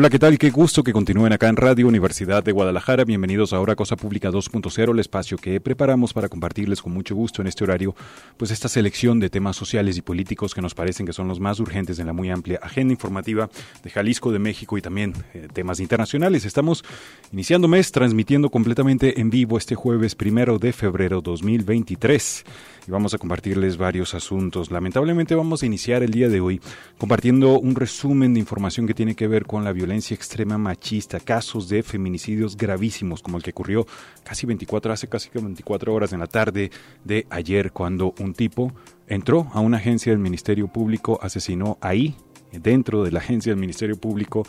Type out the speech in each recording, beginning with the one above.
Hola, ¿qué tal? Qué gusto que continúen acá en Radio Universidad de Guadalajara. Bienvenidos ahora a Cosa Pública 2.0, el espacio que preparamos para compartirles con mucho gusto en este horario, pues esta selección de temas sociales y políticos que nos parecen que son los más urgentes en la muy amplia agenda informativa de Jalisco, de México y también eh, temas internacionales. Estamos iniciando mes transmitiendo completamente en vivo este jueves primero de febrero 2023 y vamos a compartirles varios asuntos. Lamentablemente vamos a iniciar el día de hoy compartiendo un resumen de información que tiene que ver con la violencia extrema machista, casos de feminicidios gravísimos como el que ocurrió casi 24 hace casi 24 horas en la tarde de ayer cuando un tipo entró a una agencia del Ministerio Público, asesinó ahí dentro de la agencia del Ministerio Público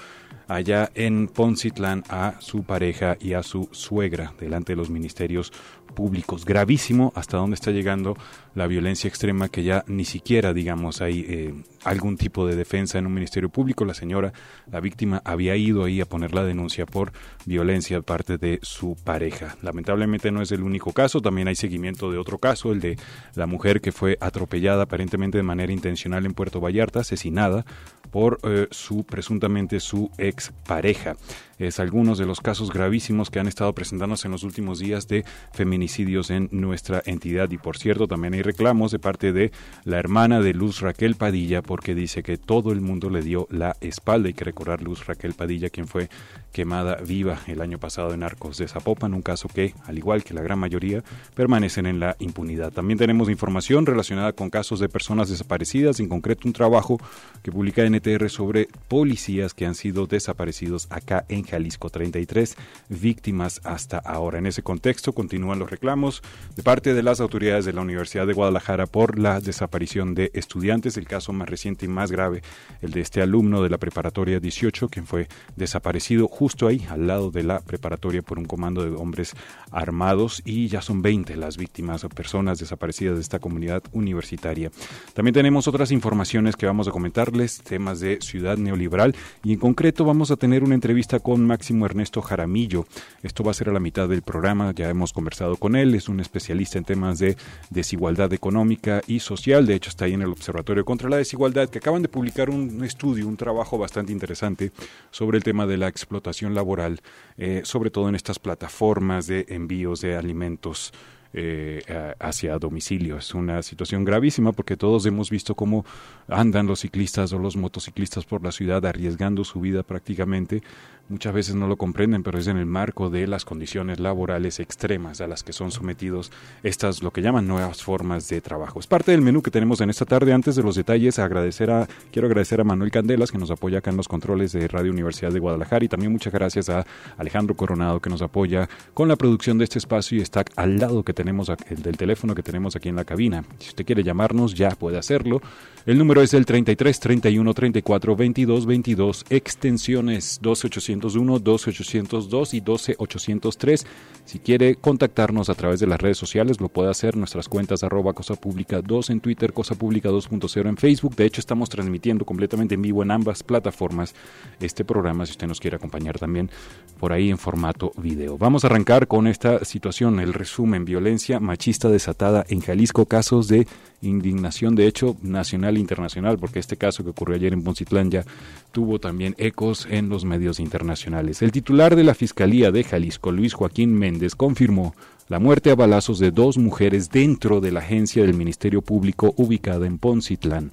allá en Poncitlán a su pareja y a su suegra delante de los ministerios públicos. Gravísimo hasta dónde está llegando la violencia extrema que ya ni siquiera, digamos, hay eh, algún tipo de defensa en un ministerio público. La señora, la víctima, había ido ahí a poner la denuncia por violencia de parte de su pareja. Lamentablemente no es el único caso, también hay seguimiento de otro caso, el de la mujer que fue atropellada aparentemente de manera intencional en Puerto Vallarta, asesinada por eh, su presuntamente su ex pareja. Es algunos de los casos gravísimos que han estado presentándose en los últimos días de feminicidios en nuestra entidad. Y por cierto, también hay reclamos de parte de la hermana de Luz Raquel Padilla porque dice que todo el mundo le dio la espalda. Hay que recordar Luz Raquel Padilla, quien fue quemada viva el año pasado en Arcos de Zapopan, un caso que, al igual que la gran mayoría, permanecen en la impunidad. También tenemos información relacionada con casos de personas desaparecidas, en concreto un trabajo que publica NTR sobre policías que han sido desaparecidos acá en Jalisco. 33 víctimas hasta ahora. En ese contexto continúan los reclamos de parte de las autoridades de la Universidad de Guadalajara por la desaparición de estudiantes. El caso más reciente y más grave, el de este alumno de la preparatoria 18, quien fue desaparecido justo ahí, al lado de la preparatoria por un comando de hombres armados y ya son 20 las víctimas o personas desaparecidas de esta comunidad universitaria. También tenemos otras informaciones que vamos a comentarles, temas de ciudad neoliberal y en concreto vamos a tener una entrevista con Máximo Ernesto Jaramillo. Esto va a ser a la mitad del programa, ya hemos conversado con él, es un especialista en temas de desigualdad económica y social, de hecho está ahí en el Observatorio contra la Desigualdad, que acaban de publicar un estudio, un trabajo bastante interesante sobre el tema de la explotación laboral, eh, sobre todo en estas plataformas de envíos de alimentos eh, hacia domicilio. Es una situación gravísima porque todos hemos visto cómo andan los ciclistas o los motociclistas por la ciudad arriesgando su vida prácticamente muchas veces no lo comprenden, pero es en el marco de las condiciones laborales extremas a las que son sometidos estas, lo que llaman nuevas formas de trabajo. Es parte del menú que tenemos en esta tarde. Antes de los detalles, agradecer a, quiero agradecer a Manuel Candelas, que nos apoya acá en los controles de Radio Universidad de Guadalajara, y también muchas gracias a Alejandro Coronado, que nos apoya con la producción de este espacio y está al lado que tenemos, el del teléfono que tenemos aquí en la cabina. Si usted quiere llamarnos, ya puede hacerlo. El número es el 33 31 34 22 22, extensiones 2800 12802 y 12803. Si quiere contactarnos a través de las redes sociales, lo puede hacer. Nuestras cuentas arroba cosa pública 2 en Twitter, cosa pública 2.0 en Facebook. De hecho, estamos transmitiendo completamente en vivo en ambas plataformas este programa, si usted nos quiere acompañar también por ahí en formato video. Vamos a arrancar con esta situación, el resumen, violencia machista desatada en Jalisco, casos de indignación, de hecho, nacional e internacional, porque este caso que ocurrió ayer en Poncitlán ya tuvo también ecos en los medios internacionales. El titular de la Fiscalía de Jalisco, Luis Joaquín Méndez, confirmó la muerte a balazos de dos mujeres dentro de la agencia del Ministerio Público ubicada en Poncitlán.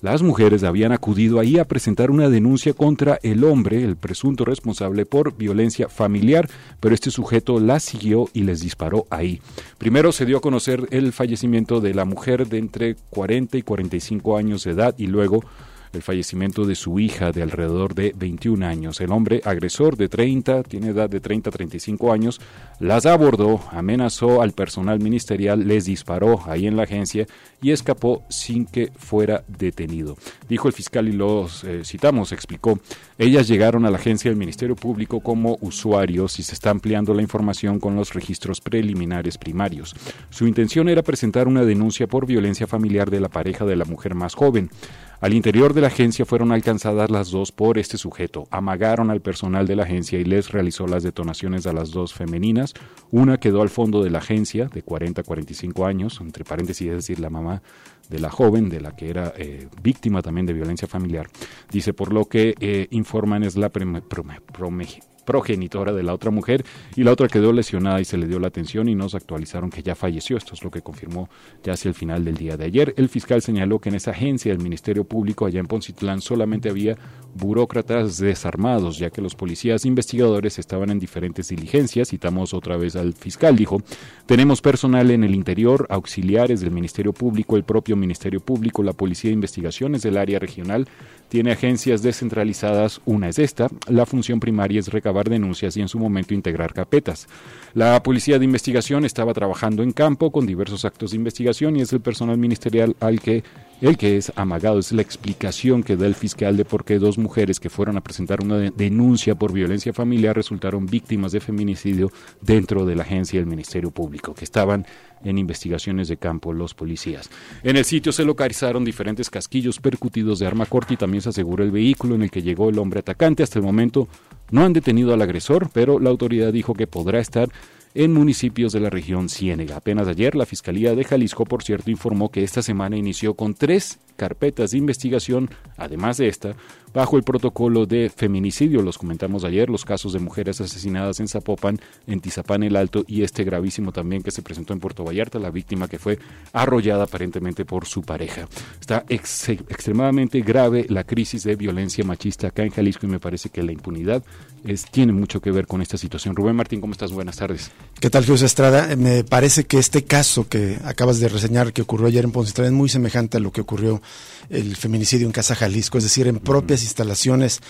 Las mujeres habían acudido ahí a presentar una denuncia contra el hombre, el presunto responsable por violencia familiar, pero este sujeto las siguió y les disparó ahí. Primero se dio a conocer el fallecimiento de la mujer de entre 40 y 45 años de edad y luego el fallecimiento de su hija de alrededor de 21 años. El hombre agresor de 30, tiene edad de 30 a 35 años, las abordó, amenazó al personal ministerial, les disparó ahí en la agencia y escapó sin que fuera detenido. Dijo el fiscal y los eh, citamos, explicó, ellas llegaron a la agencia del Ministerio Público como usuarios y se está ampliando la información con los registros preliminares primarios. Su intención era presentar una denuncia por violencia familiar de la pareja de la mujer más joven. Al interior de la agencia fueron alcanzadas las dos por este sujeto. Amagaron al personal de la agencia y les realizó las detonaciones a las dos femeninas. Una quedó al fondo de la agencia, de 40 a 45 años, entre paréntesis, es decir, la mamá de la joven, de la que era eh, víctima también de violencia familiar. Dice, por lo que eh, informan es la progenitora de la otra mujer y la otra quedó lesionada y se le dio la atención y nos actualizaron que ya falleció. Esto es lo que confirmó ya hacia el final del día de ayer. El fiscal señaló que en esa agencia del Ministerio Público allá en Poncitlán solamente había burócratas desarmados, ya que los policías investigadores estaban en diferentes diligencias. Citamos otra vez al fiscal, dijo, tenemos personal en el interior, auxiliares del Ministerio Público, el propio Ministerio Público, la Policía de Investigaciones del área regional, tiene agencias descentralizadas, una es esta, la función primaria es recabar denuncias y en su momento integrar carpetas. La Policía de Investigación estaba trabajando en campo con diversos actos de investigación y es el personal ministerial al que el que es amagado. Es la explicación que da el fiscal de por qué dos mujeres que fueron a presentar una denuncia por violencia familiar resultaron víctimas de feminicidio dentro de la agencia del Ministerio Público, que estaban en investigaciones de campo los policías. En el sitio se localizaron diferentes casquillos percutidos de arma corta y también se aseguró el vehículo en el que llegó el hombre atacante. Hasta el momento no han detenido al agresor, pero la autoridad dijo que podrá estar en municipios de la región Ciénega. Apenas ayer la Fiscalía de Jalisco, por cierto, informó que esta semana inició con tres carpetas de investigación, además de esta, bajo el protocolo de feminicidio. Los comentamos ayer, los casos de mujeres asesinadas en Zapopan, en Tizapán el Alto y este gravísimo también que se presentó en Puerto Vallarta, la víctima que fue arrollada aparentemente por su pareja. Está extremadamente grave la crisis de violencia machista acá en Jalisco y me parece que la impunidad es, tiene mucho que ver con esta situación. Rubén Martín, ¿cómo estás? Buenas tardes. ¿Qué tal, Jesús Estrada? Me parece que este caso que acabas de reseñar que ocurrió ayer en Ponce es muy semejante a lo que ocurrió el feminicidio en Casa Jalisco, es decir, en propias instalaciones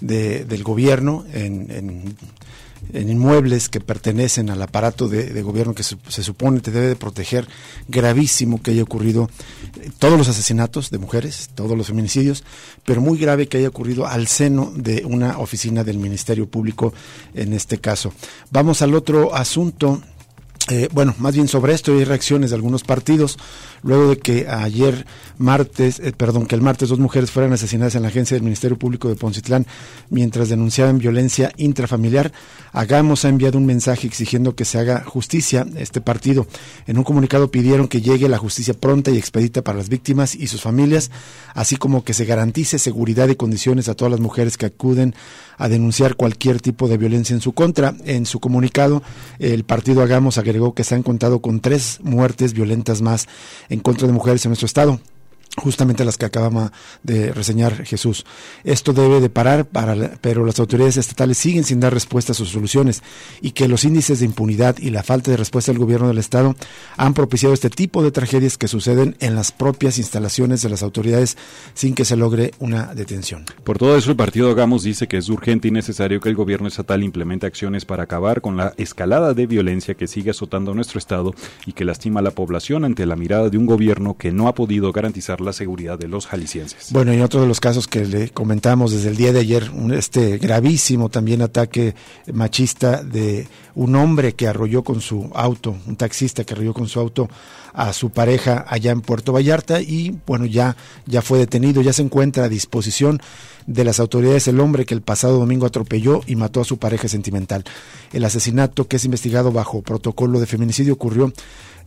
de, del gobierno, en, en, inmuebles que pertenecen al aparato de, gobierno que se, supone que debe de proteger, gravísimo que haya ocurrido eh, todos los asesinatos de mujeres, todos los feminicidios, pero muy grave que haya ocurrido al seno de una oficina del Ministerio Público en este caso. Vamos al otro asunto eh, bueno, más bien sobre esto hay reacciones de algunos partidos, luego de que ayer martes, eh, perdón, que el martes dos mujeres fueran asesinadas en la agencia del Ministerio Público de Poncitlán mientras denunciaban violencia intrafamiliar. Hagamos ha enviado un mensaje exigiendo que se haga justicia. Este partido en un comunicado pidieron que llegue la justicia pronta y expedita para las víctimas y sus familias, así como que se garantice seguridad y condiciones a todas las mujeres que acuden a denunciar cualquier tipo de violencia en su contra. En su comunicado, el partido Hagamos agregó que se han contado con tres muertes violentas más en contra de mujeres en nuestro estado justamente las que acabamos de reseñar Jesús. Esto debe de parar, para, pero las autoridades estatales siguen sin dar respuesta a sus soluciones y que los índices de impunidad y la falta de respuesta del gobierno del Estado han propiciado este tipo de tragedias que suceden en las propias instalaciones de las autoridades sin que se logre una detención. Por todo eso, el partido Hagamos dice que es urgente y necesario que el gobierno estatal implemente acciones para acabar con la escalada de violencia que sigue azotando a nuestro Estado y que lastima a la población ante la mirada de un gobierno que no ha podido garantizar la seguridad de los jaliscienses. Bueno, y otro de los casos que le comentamos desde el día de ayer, este gravísimo también ataque machista de un hombre que arrolló con su auto, un taxista que arrolló con su auto a su pareja allá en Puerto Vallarta y bueno, ya, ya fue detenido, ya se encuentra a disposición de las autoridades el hombre que el pasado domingo atropelló y mató a su pareja sentimental. El asesinato que es investigado bajo protocolo de feminicidio ocurrió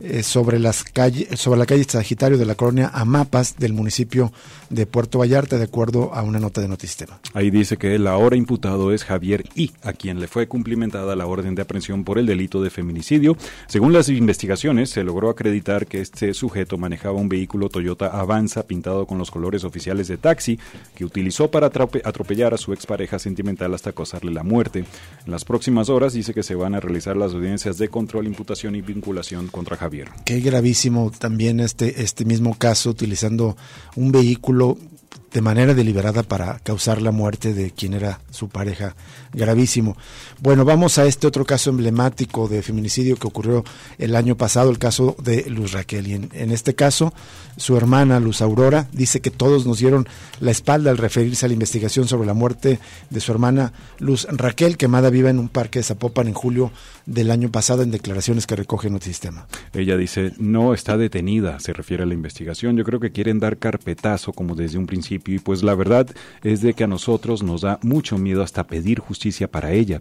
eh, sobre, las calles, sobre la calle Sagitario de la colonia Amapas del municipio de Puerto Vallarta, de acuerdo a una nota de Notisistema. Ahí dice que el ahora imputado es Javier I, a quien le fue cumplimentada la orden de aprehensión por el delito de feminicidio. Según las investigaciones, se logró acreditar que este sujeto manejaba un vehículo Toyota Avanza pintado con los colores oficiales de taxi que utilizó para atropellar a su expareja sentimental hasta causarle la muerte. En las próximas horas dice que se van a realizar las audiencias de control, imputación y vinculación contra Javier. Qué gravísimo también este, este mismo caso utilizando un vehículo de manera deliberada para causar la muerte de quien era su pareja. Gravísimo. Bueno, vamos a este otro caso emblemático de feminicidio que ocurrió el año pasado, el caso de Luz Raquel. Y en, este caso, su hermana Luz Aurora dice que todos nos dieron la espalda al referirse a la investigación sobre la muerte de su hermana Luz Raquel, quemada viva en un parque de Zapopan en julio del año pasado en declaraciones que recoge Notisistema. Ella dice, no está detenida, se refiere a la investigación. Yo creo que quieren dar carpetazo como desde un principio y pues la verdad es de que a nosotros nos da mucho miedo hasta pedir justicia para ella.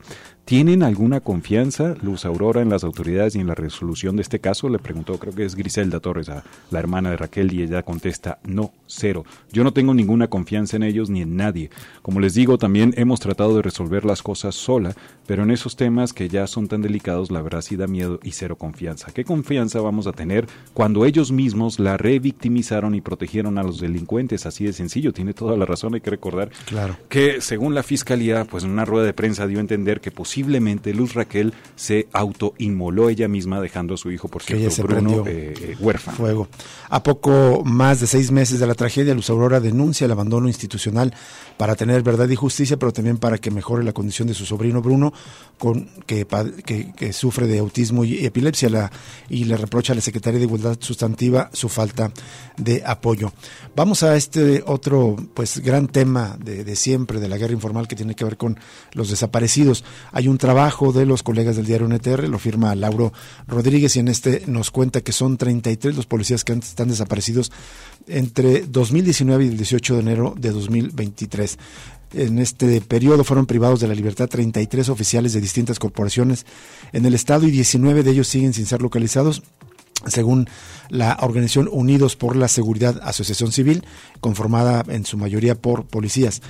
¿Tienen alguna confianza, Luz Aurora, en las autoridades y en la resolución de este caso? Le preguntó, creo que es Griselda Torres, a la hermana de Raquel, y ella contesta, no, cero. Yo no tengo ninguna confianza en ellos ni en nadie. Como les digo, también hemos tratado de resolver las cosas sola, pero en esos temas que ya son tan delicados, la verdad sí da miedo y cero confianza. ¿Qué confianza vamos a tener cuando ellos mismos la revictimizaron y protegieron a los delincuentes? Así de sencillo, tiene toda la razón, hay que recordar claro. que según la fiscalía, pues en una rueda de prensa dio a entender que posiblemente posiblemente Luz Raquel se autoinmoló ella misma dejando a su hijo, por cierto, Bruno, eh, huérfano. Fuego. A poco más de seis meses de la tragedia, Luz Aurora denuncia el abandono institucional para tener verdad y justicia, pero también para que mejore la condición de su sobrino Bruno, con, que, que, sufre de autismo y epilepsia, la, y le reprocha a la Secretaría de Igualdad Sustantiva su falta de apoyo. Vamos a este otro pues gran tema de, de siempre, de la guerra informal que tiene que ver con los desaparecidos. Hay un trabajo de los colegas del diario NTR, lo firma Lauro Rodríguez y en este nos cuenta que son 33 los policías que están desaparecidos entre 2019 y el 18 de enero de 2023. En este periodo fueron privados de la libertad 33 oficiales de distintas corporaciones en el estado y 19 de ellos siguen sin ser localizados según la organización Unidos por la Seguridad Asociación Civil, conformada en su mayoría por policías.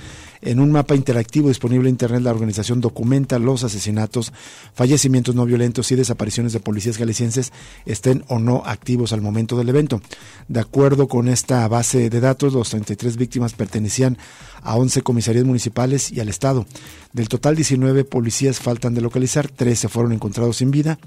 En un mapa interactivo disponible en Internet, la organización documenta los asesinatos, fallecimientos no violentos y desapariciones de policías galicienses, estén o no activos al momento del evento. De acuerdo con esta base de datos, los 33 víctimas pertenecían a 11 comisarías municipales y al Estado. Del total, 19 policías faltan de localizar, 13 fueron encontrados sin vida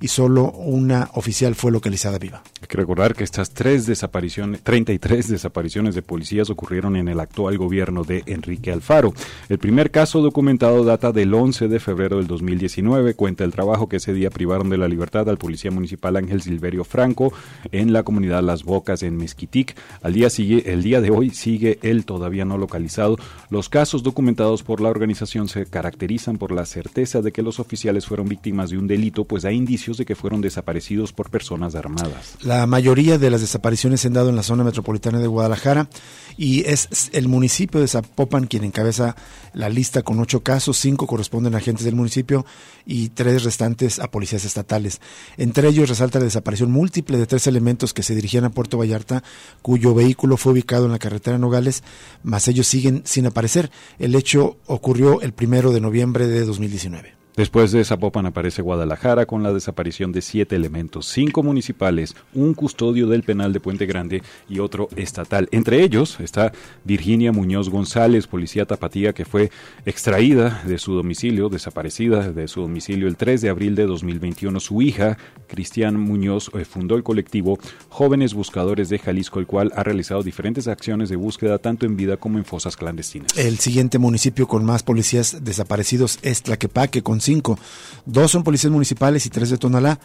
y solo una oficial fue localizada viva. Hay que recordar que estas tres desapariciones, 33 desapariciones de policías ocurrieron en el actual gobierno de Enrique Alfaro. El primer caso documentado data del 11 de febrero del 2019, cuenta el trabajo que ese día privaron de la libertad al policía municipal Ángel Silverio Franco en la comunidad Las Bocas en Mezquitic. Al día sigue, el día de hoy sigue él todavía no localizado. Los casos documentados por la organización se caracterizan por la certeza de que los oficiales fueron víctimas de un delito, pues hay indicios de que fueron desaparecidos por personas armadas. La mayoría de las desapariciones se han dado en la zona metropolitana de Guadalajara y es el municipio de Zapopan quien encabeza la lista con ocho casos, cinco corresponden a agentes del municipio y tres restantes a policías estatales. Entre ellos resalta la desaparición múltiple de tres elementos que se dirigían a Puerto Vallarta, cuyo vehículo fue ubicado en la carretera Nogales, mas ellos siguen sin aparecer. El hecho ocurrió el primero de noviembre de 2019. Después de Zapopan aparece Guadalajara con la desaparición de siete elementos, cinco municipales, un custodio del penal de Puente Grande y otro estatal. Entre ellos está Virginia Muñoz González, policía tapatía que fue extraída de su domicilio, desaparecida de su domicilio el 3 de abril de 2021. Su hija, Cristian Muñoz, eh, fundó el colectivo Jóvenes Buscadores de Jalisco, el cual ha realizado diferentes acciones de búsqueda tanto en vida como en fosas clandestinas. El siguiente municipio con más policías desaparecidos es Tlaquepaque, con cinco. Dos son policías municipales y tres de Tonalá.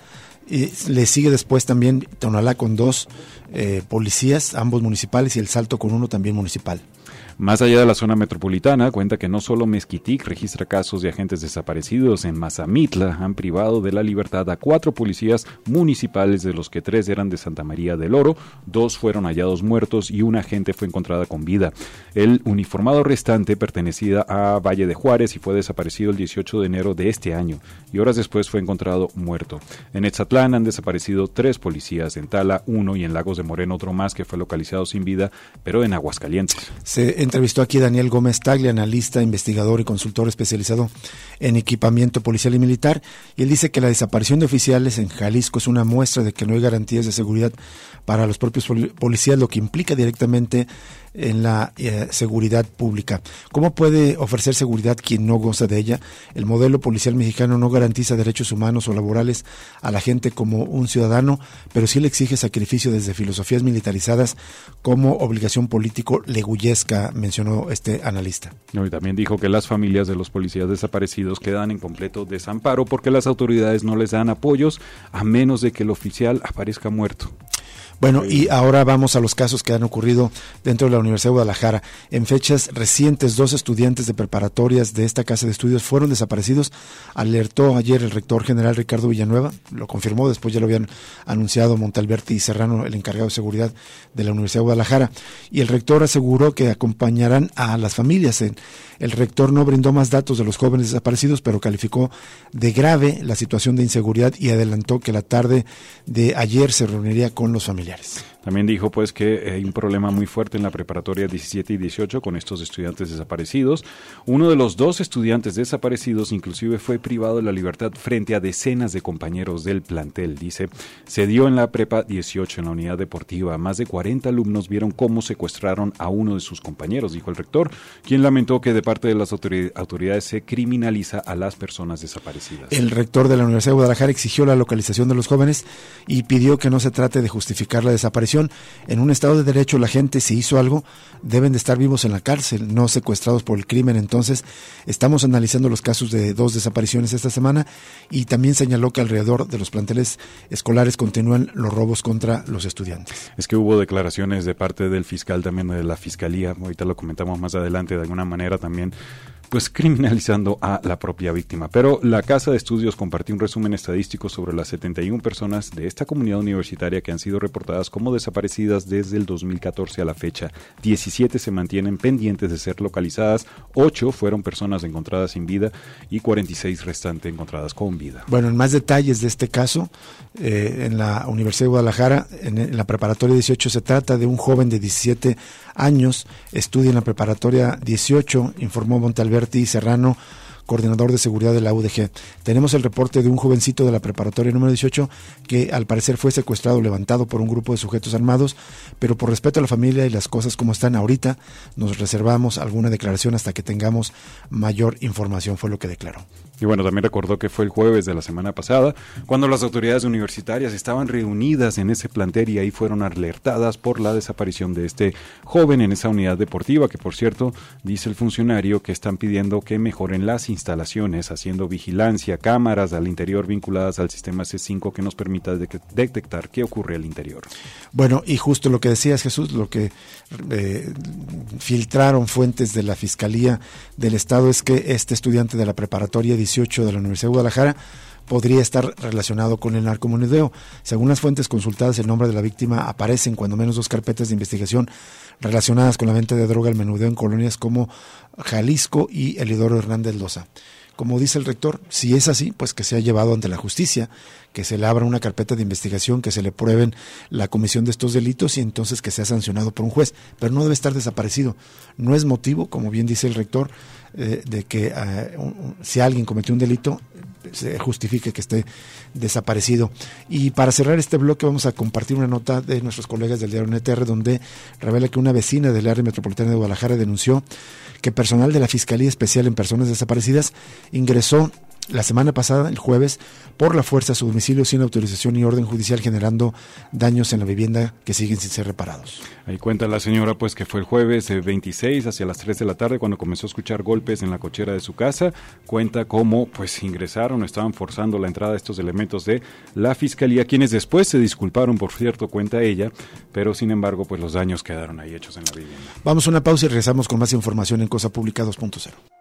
Y le sigue después también Tonalá con dos eh, policías, ambos municipales, y el Salto con uno también municipal. Más allá de la zona metropolitana, cuenta que no solo Mezquitic registra casos de agentes desaparecidos, en Mazamitla han privado de la libertad a cuatro policías municipales, de los que tres eran de Santa María del Oro, dos fueron hallados muertos y una agente fue encontrada con vida. El uniformado restante pertenecía a Valle de Juárez y fue desaparecido el 18 de enero de este año, y horas después fue encontrado muerto. En Etzatlán han desaparecido tres policías, en Tala uno y en Lagos de Moreno otro más que fue localizado sin vida, pero en Aguascalientes. Entrevistó aquí Daniel Gómez Taglia, analista, investigador y consultor especializado en equipamiento policial y militar, y él dice que la desaparición de oficiales en Jalisco es una muestra de que no hay garantías de seguridad para los propios policías, lo que implica directamente en la eh, seguridad pública. ¿Cómo puede ofrecer seguridad quien no goza de ella? El modelo policial mexicano no garantiza derechos humanos o laborales a la gente como un ciudadano, pero sí le exige sacrificio desde filosofías militarizadas como obligación político leguyesca, mencionó este analista. y también dijo que las familias de los policías desaparecidos quedan en completo desamparo porque las autoridades no les dan apoyos a menos de que el oficial aparezca muerto. Bueno, y ahora vamos a los casos que han ocurrido dentro de la Universidad de Guadalajara. En fechas recientes, dos estudiantes de preparatorias de esta casa de estudios fueron desaparecidos. Alertó ayer el rector general Ricardo Villanueva, lo confirmó, después ya lo habían anunciado Montalberti y Serrano, el encargado de seguridad de la Universidad de Guadalajara. Y el rector aseguró que acompañarán a las familias. El rector no brindó más datos de los jóvenes desaparecidos, pero calificó de grave la situación de inseguridad y adelantó que la tarde de ayer se reuniría con los familiares. También dijo pues que hay un problema muy fuerte en la preparatoria 17 y 18 con estos estudiantes desaparecidos. Uno de los dos estudiantes desaparecidos inclusive fue privado de la libertad frente a decenas de compañeros del plantel. Dice, se dio en la prepa 18 en la unidad deportiva. Más de 40 alumnos vieron cómo secuestraron a uno de sus compañeros, dijo el rector, quien lamentó que de parte de las autoridades se criminaliza a las personas desaparecidas. El rector de la Universidad de Guadalajara exigió la localización de los jóvenes y pidió que no se trate de justificar la desaparición. En un Estado de Derecho la gente, si hizo algo, deben de estar vivos en la cárcel, no secuestrados por el crimen. Entonces, estamos analizando los casos de dos desapariciones esta semana y también señaló que alrededor de los planteles escolares continúan los robos contra los estudiantes. Es que hubo declaraciones de parte del fiscal también de la fiscalía, ahorita lo comentamos más adelante, de alguna manera también pues criminalizando a la propia víctima. Pero la Casa de Estudios compartió un resumen estadístico sobre las 71 personas de esta comunidad universitaria que han sido reportadas como desaparecidas desde el 2014 a la fecha. 17 se mantienen pendientes de ser localizadas, 8 fueron personas encontradas sin vida y 46 restantes encontradas con vida. Bueno, en más detalles de este caso, eh, en la Universidad de Guadalajara, en, en la preparatoria 18, se trata de un joven de 17 años, estudia en la preparatoria 18, informó Montalberti Serrano coordinador de seguridad de la UDG. Tenemos el reporte de un jovencito de la preparatoria número 18 que al parecer fue secuestrado, levantado por un grupo de sujetos armados, pero por respeto a la familia y las cosas como están ahorita, nos reservamos alguna declaración hasta que tengamos mayor información, fue lo que declaró. Y bueno, también recordó que fue el jueves de la semana pasada, cuando las autoridades universitarias estaban reunidas en ese plantel y ahí fueron alertadas por la desaparición de este joven en esa unidad deportiva, que por cierto, dice el funcionario que están pidiendo que mejoren las instalaciones, haciendo vigilancia, cámaras al interior vinculadas al sistema C5 que nos permita detectar qué ocurre al interior. Bueno, y justo lo que decías Jesús, lo que eh, filtraron fuentes de la Fiscalía del Estado es que este estudiante de la preparatoria 18 de la Universidad de Guadalajara podría estar relacionado con el narcomenudeo. Según las fuentes consultadas, el nombre de la víctima aparece en cuando menos dos carpetas de investigación relacionadas con la venta de droga al menudeo en colonias como Jalisco y Elidoro Hernández Loza. Como dice el rector, si es así, pues que se ha llevado ante la justicia, que se le abra una carpeta de investigación, que se le prueben la comisión de estos delitos y entonces que sea sancionado por un juez, pero no debe estar desaparecido. No es motivo, como bien dice el rector, eh, de que eh, si alguien cometió un delito, se justifique que esté desaparecido. Y para cerrar este bloque vamos a compartir una nota de nuestros colegas del diario NTR donde revela que una vecina del área metropolitana de Guadalajara denunció que personal de la Fiscalía Especial en Personas Desaparecidas ingresó la semana pasada, el jueves, por la fuerza a su domicilio sin autorización y orden judicial, generando daños en la vivienda que siguen sin ser reparados. Ahí cuenta la señora, pues, que fue el jueves 26 hacia las 3 de la tarde cuando comenzó a escuchar golpes en la cochera de su casa. Cuenta cómo, pues, ingresaron, estaban forzando la entrada de estos elementos de la fiscalía, quienes después se disculparon, por cierto, cuenta ella, pero sin embargo, pues, los daños quedaron ahí hechos en la vivienda. Vamos a una pausa y regresamos con más información en Cosa Pública 2.0.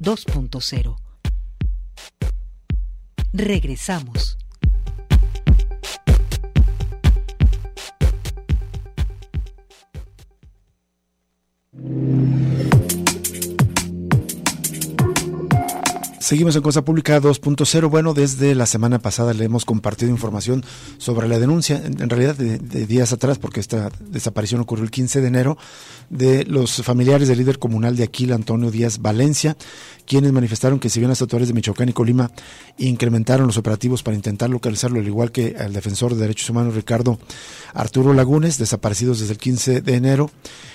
2.0. Regresamos. Seguimos en Cosa Pública 2.0. Bueno, desde la semana pasada le hemos compartido información sobre la denuncia, en, realidad de, días atrás, porque esta desaparición ocurrió el 15 de enero, de los familiares del líder comunal de Aquila, Antonio Díaz Valencia, quienes manifestaron que si bien las autoridades de Michoacán y Colima incrementaron los operativos para intentar localizarlo, al igual que el defensor de derechos humanos Ricardo Arturo Lagunes, desaparecidos desde el 15 de enero,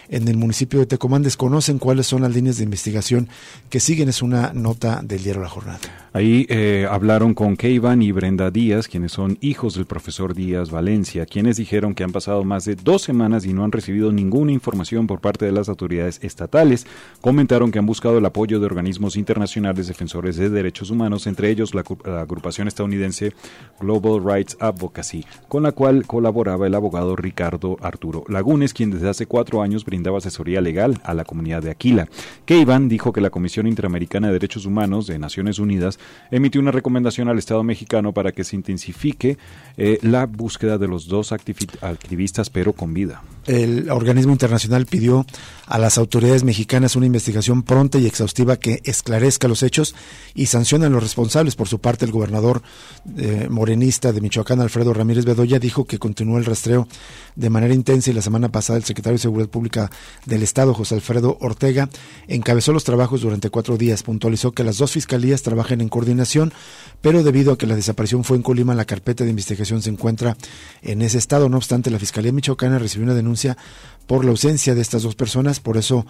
en el municipio de Tecomán desconocen cuáles son las líneas de investigación que siguen. Es una nota del diario La Jornada. Ahí eh, hablaron con Keivan y Brenda Díaz, quienes son hijos del profesor Díaz Valencia, quienes dijeron que han pasado más de dos semanas y no han recibido ninguna información por parte de las autoridades estatales. Comentaron que han buscado el apoyo de organismos internacionales defensores de derechos humanos, entre ellos la, agrupación estadounidense Global Rights Advocacy, con la cual colaboraba el abogado Ricardo Arturo Lagunes, quien desde hace cuatro años brindaba asesoría legal a la comunidad de Aquila. Keivan dijo que la Comisión Interamericana de Derechos Humanos de Unidas emitió una recomendación al Estado mexicano para que se intensifique eh, la búsqueda de los dos activistas, pero con vida. El organismo internacional pidió a las autoridades mexicanas una investigación pronta y exhaustiva que esclarezca los hechos y sancione a los responsables. Por su parte, el gobernador eh, morenista de Michoacán, Alfredo Ramírez Bedoya, dijo que continuó el rastreo de manera intensa y la semana pasada el secretario de Seguridad Pública del Estado, José Alfredo Ortega, encabezó los trabajos durante cuatro días. Puntualizó que las dos fiscalías trabajan en coordinación, pero debido a que la desaparición fue en Colima, la carpeta de investigación se encuentra en ese estado. No obstante, la Fiscalía Michoacana recibió una denuncia por la ausencia de estas dos personas, por eso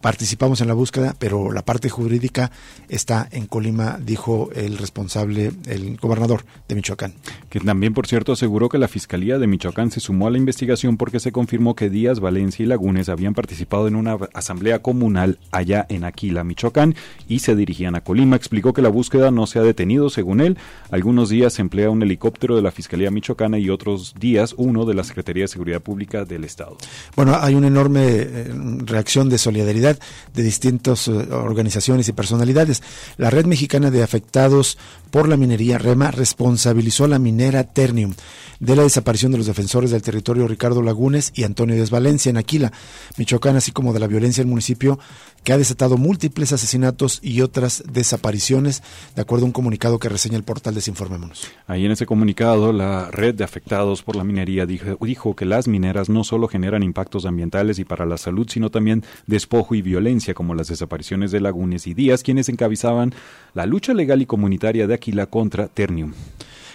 participamos en la búsqueda, pero la parte jurídica está en Colima, dijo el responsable, el gobernador de Michoacán. Que también, por cierto, aseguró que la Fiscalía de Michoacán se sumó a la investigación porque se confirmó que Díaz, Valencia y Lagunes habían participado en una asamblea comunal allá en Aquila, Michoacán, y se dirigían a Colima. Explicó que la búsqueda no se ha detenido, según él. Algunos días se emplea un helicóptero de la Fiscalía Michoacana y otros días uno de la Secretaría de Seguridad Pública del Estado. Bueno, hay una enorme eh, reacción de solidaridad de distintas eh, organizaciones y personalidades. La Red Mexicana de Afectados por la Minería, REMA, responsabilizó a la minera Ternium de la desaparición de los defensores del territorio Ricardo Lagunes y Antonio Díaz Valencia en Aquila, Michoacán, así como de la violencia en el municipio que ha desatado múltiples asesinatos y otras desapariciones, de acuerdo a un comunicado que reseña el portal Desinformémonos. Ahí en ese comunicado, la red de afectados por la minería dijo, dijo que las mineras no solo generan impactos ambientales y para la salud, sino también despojo y violencia, como las desapariciones de Lagunes y Díaz, quienes encabezaban la lucha legal y comunitaria de Aquila contra Ternium.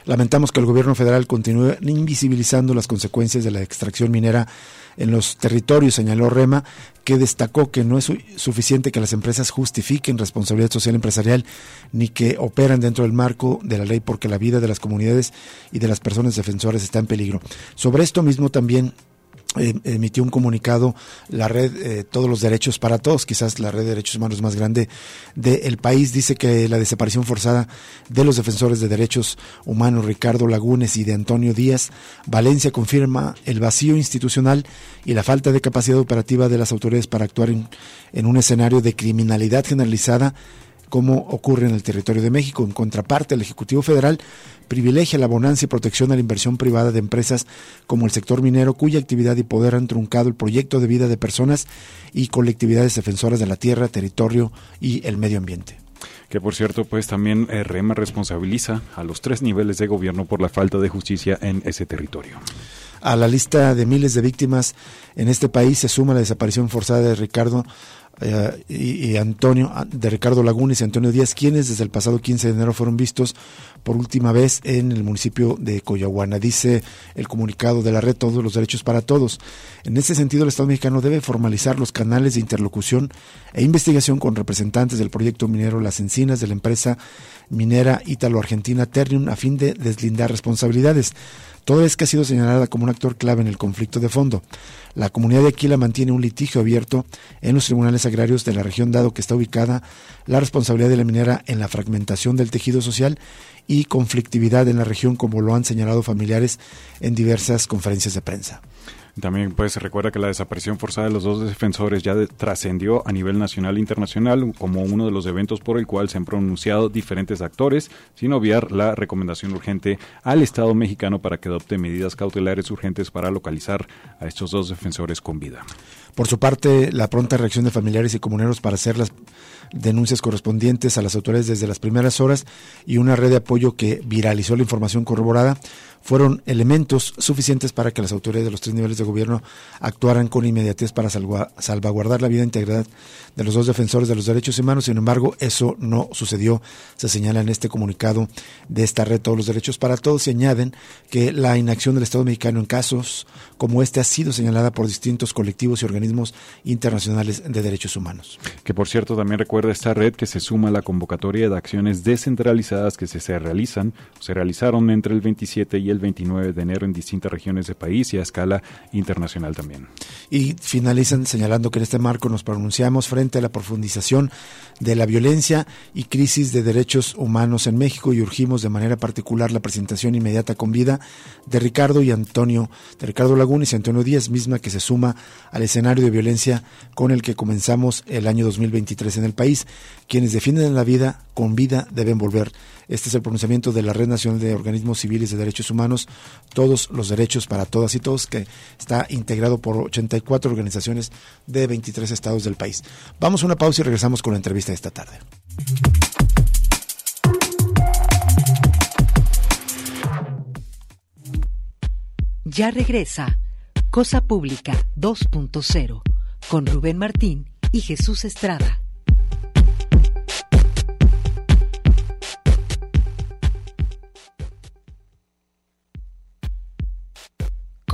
Lamentamos que el gobierno federal continúe invisibilizando las consecuencias de la extracción minera en los territorios, señaló Rema, que destacó que no es suficiente que las empresas justifiquen responsabilidad social empresarial ni que operan dentro del marco de la ley porque la vida de las comunidades y de las personas defensoras está en peligro. Sobre esto mismo también emitió un comunicado la red eh, Todos los Derechos para Todos, quizás la red de derechos humanos más grande del país, dice que la desaparición forzada de los defensores de derechos humanos Ricardo Lagunes y de Antonio Díaz Valencia confirma el vacío institucional y la falta de capacidad operativa de las autoridades para actuar en un escenario de criminalidad generalizada como ocurre en el territorio de México. En contraparte, el Ejecutivo Federal privilegia la bonanza y protección a la inversión privada de empresas como el sector minero, cuya actividad y poder han truncado el proyecto de vida de personas y colectividades defensoras de la tierra, territorio y el medio ambiente que por cierto pues también eh, REMA responsabiliza a los tres niveles de gobierno por la falta de justicia en ese territorio. A la lista de miles de víctimas en este país se suma la desaparición forzada de Ricardo eh, y, Antonio, ah, de Ricardo Lagunes y Antonio Díaz, quienes desde el pasado 15 de enero fueron vistos por última vez en el municipio de Coyahuana. Dice el comunicado de la red Todos los Derechos para Todos. En este sentido, el Estado mexicano debe formalizar los canales de interlocución e investigación con representantes del proyecto minero Las Encinas de la empresa minera ítalo-argentina Ternium a fin de deslindar responsabilidades toda vez que ha sido señalada como un actor clave en el conflicto de fondo. La comunidad de Aquila mantiene un litigio abierto en los tribunales agrarios de la región, dado que está ubicada la responsabilidad de la minera en la fragmentación del tejido social y conflictividad en la región, como lo han señalado familiares en diversas conferencias de prensa. También pues recuerda que la desaparición forzada de los dos defensores ya trascendió a nivel nacional e internacional como uno de los eventos por el cual se han pronunciado diferentes actores, sin obviar la recomendación urgente al Estado mexicano para que adopte medidas cautelares urgentes para localizar a estos dos defensores con vida. Por su parte, la pronta reacción de familiares y comuneros para hacer las denuncias correspondientes a las autoridades desde las primeras horas y una red de apoyo que viralizó la información corroborada fueron elementos suficientes para que las autoridades de los tres niveles de gobierno actuaran con inmediatez para salvaguardar la vida e integridad de los dos defensores de los derechos humanos. Sin embargo, eso no sucedió, se señala en este comunicado de esta red Todos los Derechos para Todos y añaden que la inacción del Estado mexicano en casos como este ha sido señalada por distintos colectivos y organismos internacionales de derechos humanos. Que por cierto también recuerda esta red que se suma a la convocatoria de acciones descentralizadas que se, realizan, se realizaron entre el 27 y el 29 de enero en distintas regiones del país y a escala internacional también. Y finalizan señalando que en este marco nos pronunciamos frente a la profundización de la violencia y crisis de derechos humanos en México y urgimos de manera particular la presentación inmediata con vida de Ricardo y Antonio, de Ricardo Lagunes y Antonio Díaz, misma que se suma al escenario de violencia con el que comenzamos el año 2023 en el país. Quienes defienden la vida con vida deben volver este es el pronunciamiento de la Red Nacional de Organismos Civiles de Derechos Humanos, todos los derechos para todas y todos, que está integrado por 84 organizaciones de 23 estados del país. Vamos a una pausa y regresamos con la entrevista de esta tarde. Ya regresa Cosa Pública 2.0 con Rubén Martín y Jesús Estrada.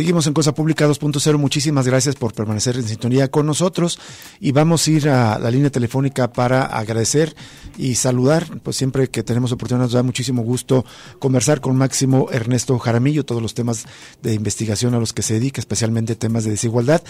Seguimos en Cosa Pública 2.0. Muchísimas gracias por permanecer en sintonía con nosotros y vamos a ir a la línea telefónica para agradecer y saludar. Pues siempre que tenemos oportunidad nos da muchísimo gusto conversar con Máximo Ernesto Jaramillo, todos los temas de investigación a los que se dedica, especialmente temas de desigualdad.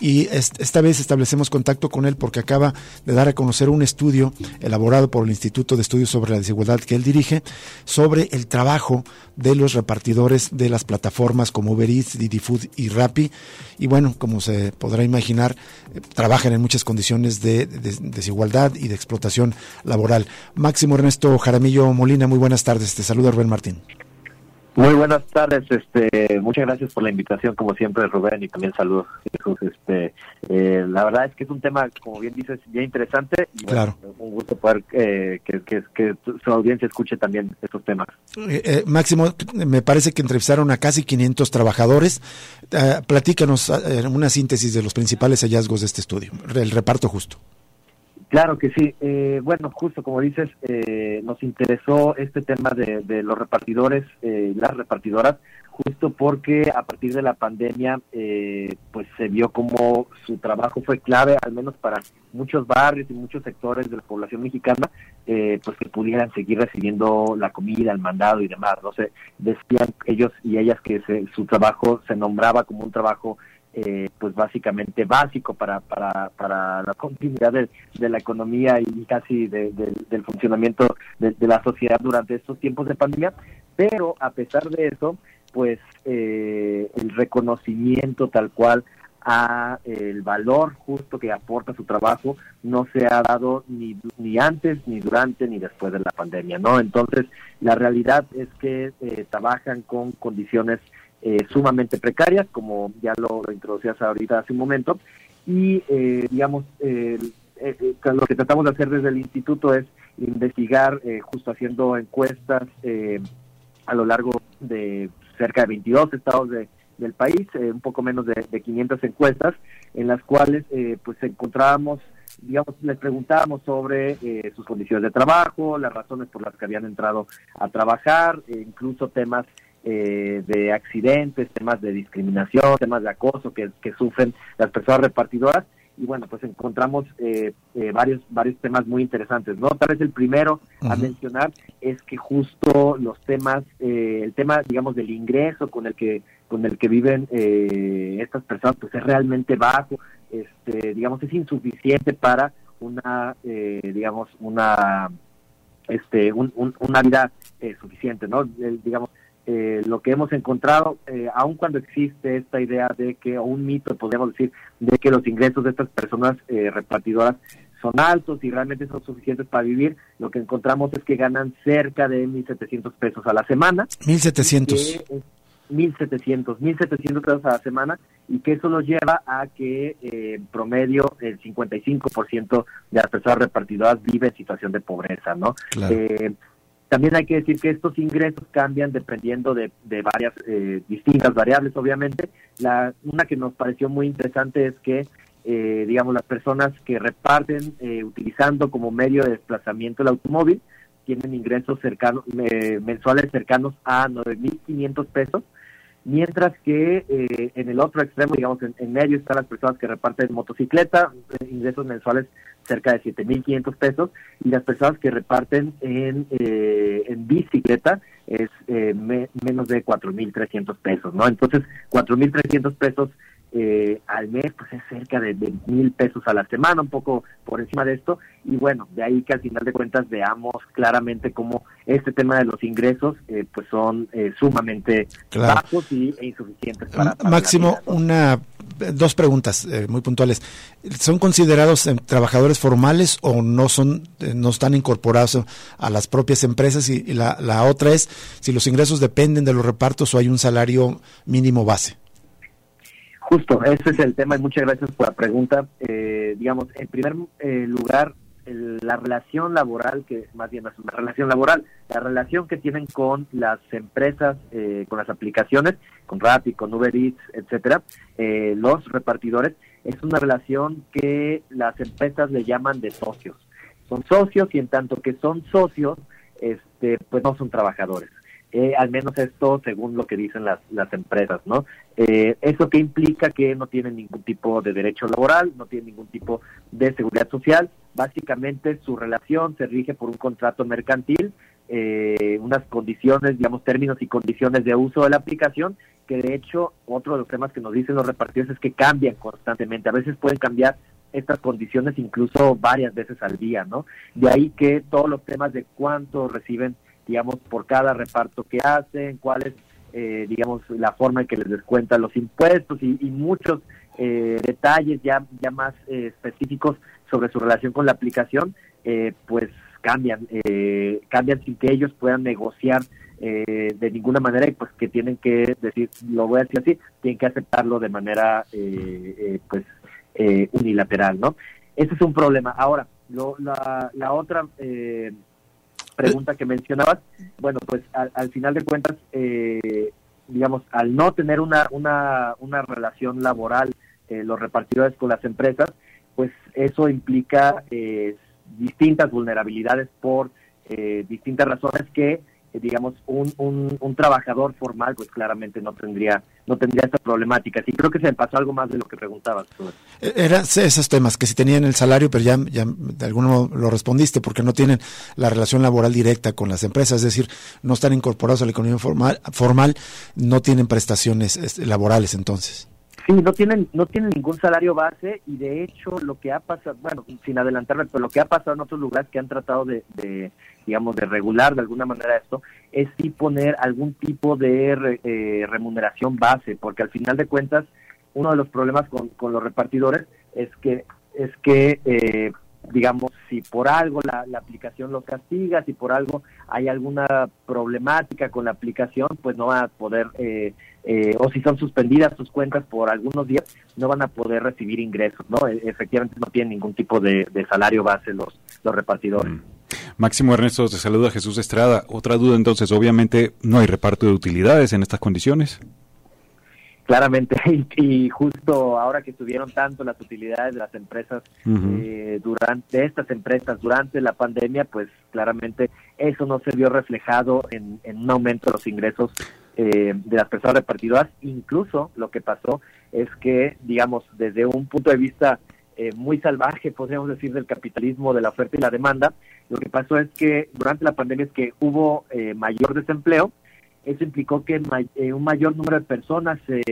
Y esta vez establecemos contacto con él porque acaba de dar a conocer un estudio elaborado por el Instituto de Estudios sobre la Desigualdad que él dirige sobre el trabajo de los repartidores de las plataformas como Uber Eats, Didi Food y Rappi. Y bueno, como se podrá imaginar, eh, trabajan en muchas condiciones de, desigualdad y de explotación laboral. Máximo Ernesto Jaramillo Molina, muy buenas tardes. Te saluda Rubén Martín. Muy buenas tardes, este, muchas gracias por la invitación, como siempre, Rubén, y también saludos, Jesús. Este, eh, la verdad es que es un tema, como bien dices, ya interesante. Y claro. un gusto poder eh, que, su audiencia escuche también estos temas. Eh, Máximo, me parece que entrevistaron a casi 500 trabajadores. platícanos una síntesis de los principales hallazgos de este estudio, el reparto justo. Claro que sí. Eh, bueno, justo como dices, eh, nos interesó este tema de, los repartidores, eh, las repartidoras, justo porque a partir de la pandemia, eh, pues se vio como su trabajo fue clave, al menos para muchos barrios y muchos sectores de la población mexicana, pues que pudieran seguir recibiendo la comida, el mandado y demás. No sé, decían ellos y ellas que su trabajo se nombraba como un trabajo eh, pues básicamente básico para, para, para la continuidad de, la economía y casi del funcionamiento de, la sociedad durante estos tiempos de pandemia, pero a pesar de eso, pues eh, el reconocimiento tal cual a el valor justo que aporta su trabajo no se ha dado ni, ni antes, ni durante, ni después de la pandemia, ¿no? Entonces, la realidad es que eh, trabajan con condiciones eh, sumamente precarias, como ya lo, introducías ahorita hace un momento, y eh, digamos, eh, lo que tratamos de hacer desde el instituto es investigar, justo haciendo encuestas a lo largo de cerca de 22 estados del país, un poco menos de, de, 500 encuestas, en las cuales pues encontrábamos digamos, les preguntábamos sobre sus condiciones de trabajo, las razones por las que habían entrado a trabajar, e incluso temas eh, de accidentes, temas de discriminación, temas de acoso que, sufren las personas repartidoras y bueno, pues encontramos eh, eh, varios varios temas muy interesantes, ¿no? Tal vez el primero a mencionar es que justo los temas, eh, el tema, digamos, del ingreso con el que con el que viven estas personas, pues es realmente bajo, este, digamos, es insuficiente para una, digamos, una este una vida suficiente, ¿no? digamos, eh, lo que hemos encontrado, eh, aun cuando existe esta idea de que, o un mito, podríamos decir, de que los ingresos de estas personas eh, repartidoras son altos y realmente son suficientes para vivir, lo que encontramos es que ganan cerca de 1.700 pesos a la semana. 1.700. 1.700, 1.700 pesos a la semana y que eso nos lleva a que en promedio el 55% de las personas repartidoras vive en situación de pobreza, ¿no? Claro. También hay que decir que estos ingresos cambian dependiendo de, varias eh, distintas variables, obviamente. La, una que nos pareció muy interesante es que, eh, digamos, las personas que reparten eh, utilizando como medio de desplazamiento el automóvil tienen ingresos cercanos, mensuales cercanos a 9.500 pesos, mientras que en el otro extremo, digamos, en, en, medio están las personas que reparten motocicleta, ingresos mensuales cerca de 7.500 pesos y las personas que reparten en, eh, en bicicleta es eh, menos de 4.300 pesos, ¿no? Entonces, 4.300 pesos eh, al mes, pues es cerca de, mil pesos a la semana, un poco por encima de esto, y bueno, de ahí que al final de cuentas veamos claramente cómo este tema de los ingresos, eh, pues son sumamente bajos y, e insuficientes para, Máximo, una dos preguntas eh, muy puntuales. ¿Son considerados eh, trabajadores formales o no son eh, no están incorporados a las propias empresas? Y, la, la, otra es si los ingresos dependen de los repartos o hay un salario mínimo base. Justo, ese es el tema y muchas gracias por la pregunta. digamos, en primer lugar, la relación laboral, que más bien es una relación laboral, la relación que tienen con las empresas, eh, con las aplicaciones, con Rappi, con Uber Eats, etcétera, eh, los repartidores, es una relación que las empresas le llaman de socios. Son socios y en tanto que son socios, este, pues no son trabajadores. Eh, al menos esto según lo que dicen las, las empresas, ¿no? Eh, eso que implica que no tienen ningún tipo de derecho laboral, no tienen ningún tipo de seguridad social, básicamente su relación se rige por un contrato mercantil, eh, unas condiciones, digamos, términos y condiciones de uso de la aplicación, que de hecho otro de los temas que nos dicen los repartidos es que cambian constantemente, a veces pueden cambiar estas condiciones incluso varias veces al día, ¿no? De ahí que todos los temas de cuánto reciben digamos, por cada reparto que hacen, cuál es, eh, digamos, la forma en que les descuentan los impuestos y, muchos eh, detalles ya, ya más eh, específicos sobre su relación con la aplicación, pues cambian, cambian sin que ellos puedan negociar de ninguna manera y pues que tienen que decir, lo voy a decir así, tienen que aceptarlo de manera pues unilateral, ¿no? Ese es un problema. Ahora, lo, la, la otra pregunta que mencionabas, bueno, pues al, final de cuentas, eh, digamos, al no tener una, una, una relación laboral eh, los repartidores con las empresas, pues eso implica eh, distintas vulnerabilidades por distintas razones que eh, digamos, un, un, trabajador formal, pues claramente no tendría no tendría esta problemática. Sí, creo que se me pasó algo más de lo que preguntabas. Eh, Eran esos temas, que si tenían el salario, pero ya, ya de alguno lo respondiste, porque no tienen la relación laboral directa con las empresas, es decir, no están incorporados a la economía formal, formal no tienen prestaciones este, laborales entonces. Sí, no tienen, no tienen ningún salario base y de hecho lo que ha pasado, bueno, sin adelantarme, pero lo que ha pasado en otros lugares que han tratado de, de digamos, de regular de alguna manera esto, es sí poner algún tipo de eh, remuneración base, porque al final de cuentas, uno de los problemas con, con los repartidores es que, es que eh, digamos, si por algo la, aplicación los castiga, si por algo hay alguna problemática con la aplicación, pues no van a poder, eh, eh, o si son suspendidas sus cuentas por algunos días, no van a poder recibir ingresos, ¿no? E, efectivamente no tienen ningún tipo de, salario base los, los repartidores. Mm. Máximo Ernesto, te saluda Jesús Estrada. Otra duda entonces, obviamente no hay reparto de utilidades en estas condiciones. Claramente, y, justo ahora que subieron tanto las utilidades de las empresas eh, durante estas empresas durante la pandemia, pues claramente eso no se vio reflejado en, un aumento de los ingresos eh, de las personas repartidoras. Incluso lo que pasó es que, digamos, desde un punto de vista eh, muy salvaje, podríamos decir, del capitalismo, de la oferta y la demanda, lo que pasó es que durante la pandemia es que hubo eh, mayor desempleo, eso implicó que eh, un mayor número de personas se,